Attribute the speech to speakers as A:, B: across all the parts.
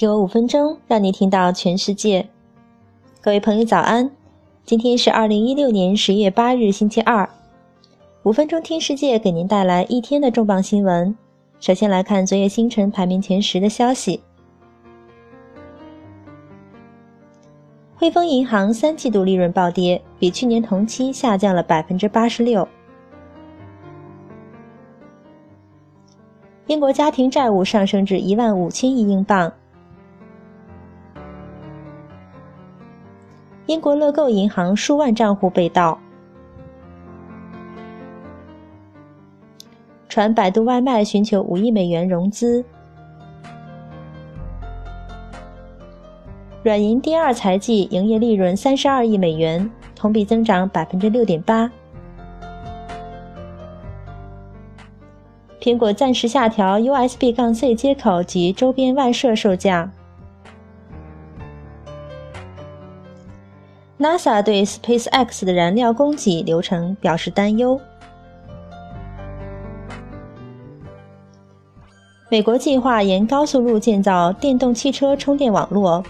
A: 给我五分钟，让你听到全世界。各位朋友，早安！今天是二零一六年十月八日，星期二。五分钟听世界，给您带来一天的重磅新闻。首先来看昨夜星辰排名前十的消息。汇丰银行三季度利润暴跌，比去年同期下降了百分之八十六。英国家庭债务上升至一万五千亿英镑。英国乐购银行数万账户被盗。传百度外卖寻求五亿美元融资。软银第二财季营业利润三十二亿美元，同比增长百分之六点八。苹果暂时下调 USB 杠 C 接口及周边外设售价。NASA 对 SpaceX 的燃料供给流程表示担忧。美国计划沿高速路建造电动汽车充电网络。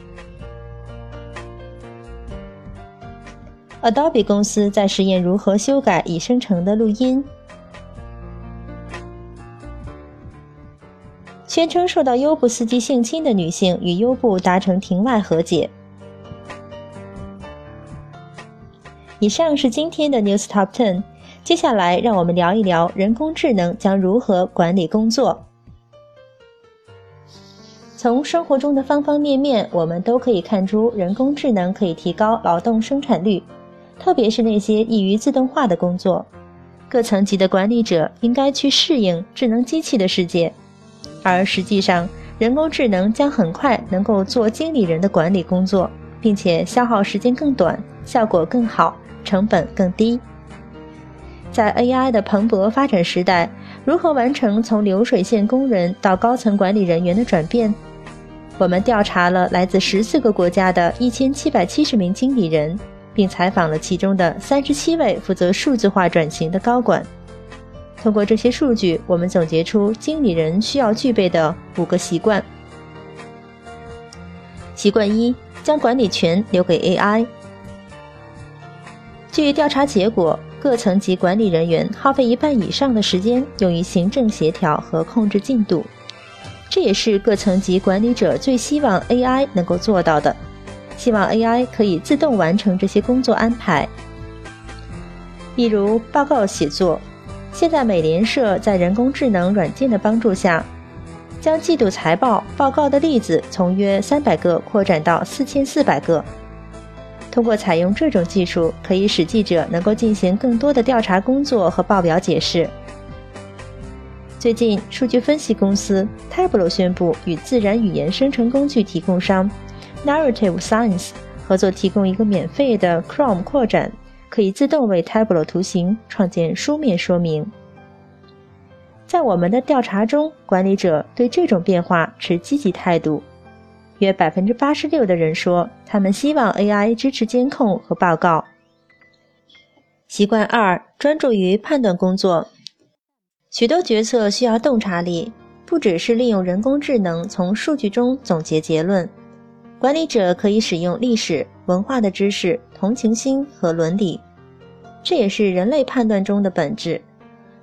A: Adobe 公司在实验如何修改已生成的录音。宣称受到优步司机性侵的女性与优步达成庭外和解。以上是今天的 News Top Ten，接下来让我们聊一聊人工智能将如何管理工作。从生活中的方方面面，我们都可以看出人工智能可以提高劳动生产率，特别是那些易于自动化的工作。各层级的管理者应该去适应智能机器的世界。而实际上，人工智能将很快能够做经理人的管理工作，并且消耗时间更短，效果更好，成本更低。在 AI 的蓬勃发展时代，如何完成从流水线工人到高层管理人员的转变？我们调查了来自十四个国家的一千七百七十名经理人，并采访了其中的三十七位负责数字化转型的高管。通过这些数据，我们总结出经理人需要具备的五个习惯。习惯一：将管理权留给 AI。据调查结果，各层级管理人员耗费一半以上的时间用于行政协调和控制进度，这也是各层级管理者最希望 AI 能够做到的。希望 AI 可以自动完成这些工作安排，比如报告写作。现在，美联社在人工智能软件的帮助下，将季度财报报告的例子从约三百个扩展到四千四百个。通过采用这种技术，可以使记者能够进行更多的调查工作和报表解释。最近，数据分析公司 Tableau 宣布与自然语言生成工具提供商 Narrative Science 合作，提供一个免费的 Chrome 扩展。可以自动为 Tableau 图形创建书面说明。在我们的调查中，管理者对这种变化持积极态度。约百分之八十六的人说，他们希望 AI 支持监控和报告。习惯二：专注于判断工作。许多决策需要洞察力，不只是利用人工智能从数据中总结结论。管理者可以使用历史。文化的知识、同情心和伦理，这也是人类判断中的本质。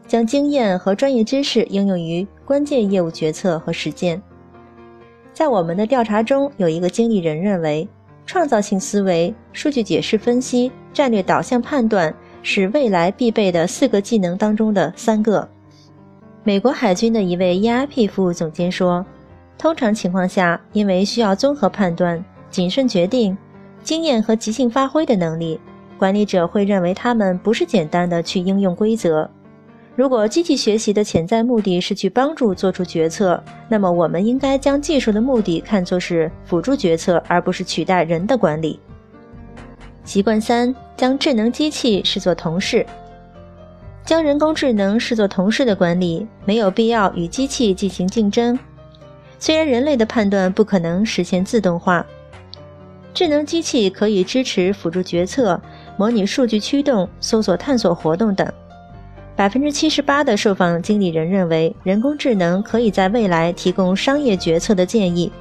A: 将经验和专业知识应用于关键业务决策和实践。在我们的调查中，有一个经理人认为，创造性思维、数据解释分析、战略导向判断是未来必备的四个技能当中的三个。美国海军的一位 EIP 服务总监说：“通常情况下，因为需要综合判断、谨慎决定。”经验和即兴发挥的能力，管理者会认为他们不是简单的去应用规则。如果机器学习的潜在目的是去帮助做出决策，那么我们应该将技术的目的看作是辅助决策，而不是取代人的管理。习惯三：将智能机器视作同事。将人工智能视作同事的管理，没有必要与机器进行竞争。虽然人类的判断不可能实现自动化。智能机器可以支持辅助决策、模拟数据驱动、搜索探索活动等。百分之七十八的受访经理人认为，人工智能可以在未来提供商业决策的建议。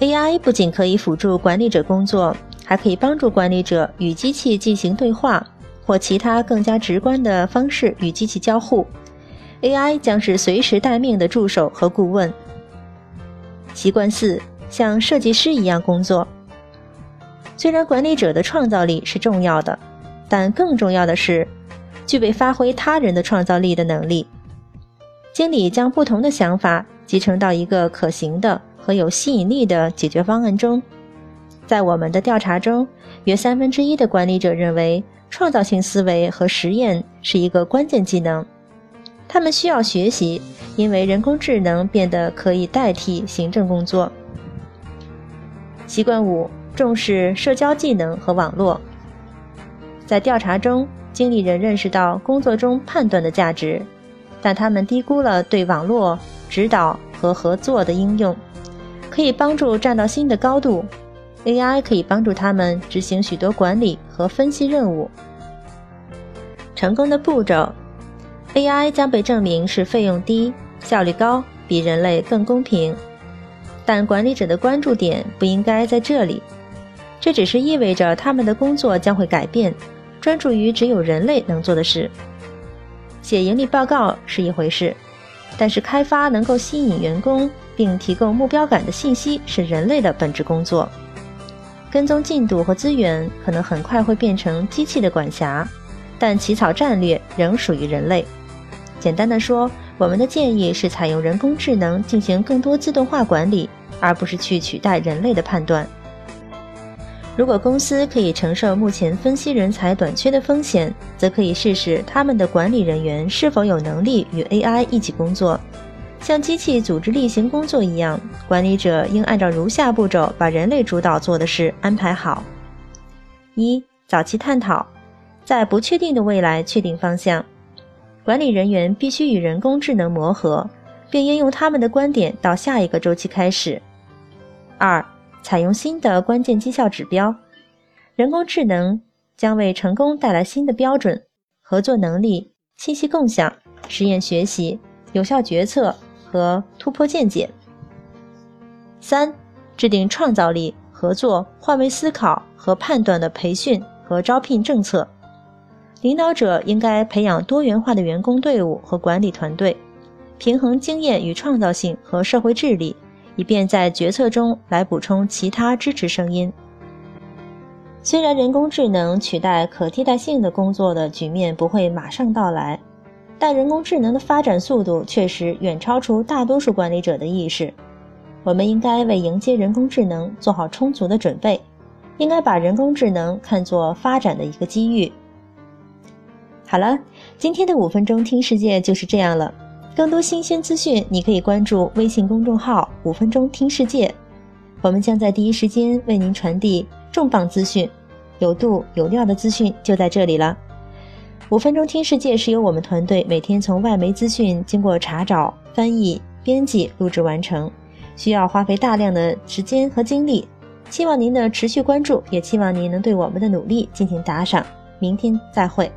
A: AI 不仅可以辅助管理者工作，还可以帮助管理者与机器进行对话，或其他更加直观的方式与机器交互。AI 将是随时待命的助手和顾问。习惯四，像设计师一样工作。虽然管理者的创造力是重要的，但更重要的是具备发挥他人的创造力的能力。经理将不同的想法集成到一个可行的和有吸引力的解决方案中。在我们的调查中，约三分之一的管理者认为创造性思维和实验是一个关键技能。他们需要学习，因为人工智能变得可以代替行政工作。习惯五。重视社交技能和网络。在调查中，经理人认识到工作中判断的价值，但他们低估了对网络指导和合作的应用，可以帮助站到新的高度。AI 可以帮助他们执行许多管理和分析任务。成功的步骤：AI 将被证明是费用低、效率高、比人类更公平。但管理者的关注点不应该在这里。这只是意味着他们的工作将会改变，专注于只有人类能做的事。写盈利报告是一回事，但是开发能够吸引员工并提供目标感的信息是人类的本职工作。跟踪进度和资源可能很快会变成机器的管辖，但起草战略仍属于人类。简单的说，我们的建议是采用人工智能进行更多自动化管理，而不是去取代人类的判断。如果公司可以承受目前分析人才短缺的风险，则可以试试他们的管理人员是否有能力与 AI 一起工作，像机器组织例行工作一样。管理者应按照如下步骤把人类主导做的事安排好：一、早期探讨，在不确定的未来确定方向。管理人员必须与人工智能磨合，并应用他们的观点到下一个周期开始。二。采用新的关键绩效指标，人工智能将为成功带来新的标准：合作能力、信息共享、实验学习、有效决策和突破见解。三、制定创造力、合作、换位思考和判断的培训和招聘政策。领导者应该培养多元化的员工队伍和管理团队，平衡经验与创造性和社会治理。以便在决策中来补充其他支持声音。虽然人工智能取代可替代性的工作的局面不会马上到来，但人工智能的发展速度确实远超出大多数管理者的意识。我们应该为迎接人工智能做好充足的准备，应该把人工智能看作发展的一个机遇。好了，今天的五分钟听世界就是这样了。更多新鲜资讯，你可以关注微信公众号“五分钟听世界”，我们将在第一时间为您传递重磅资讯，有度有料的资讯就在这里了。五分钟听世界是由我们团队每天从外媒资讯经过查找、翻译、编辑、录制完成，需要花费大量的时间和精力。希望您的持续关注，也期望您能对我们的努力进行打赏。明天再会。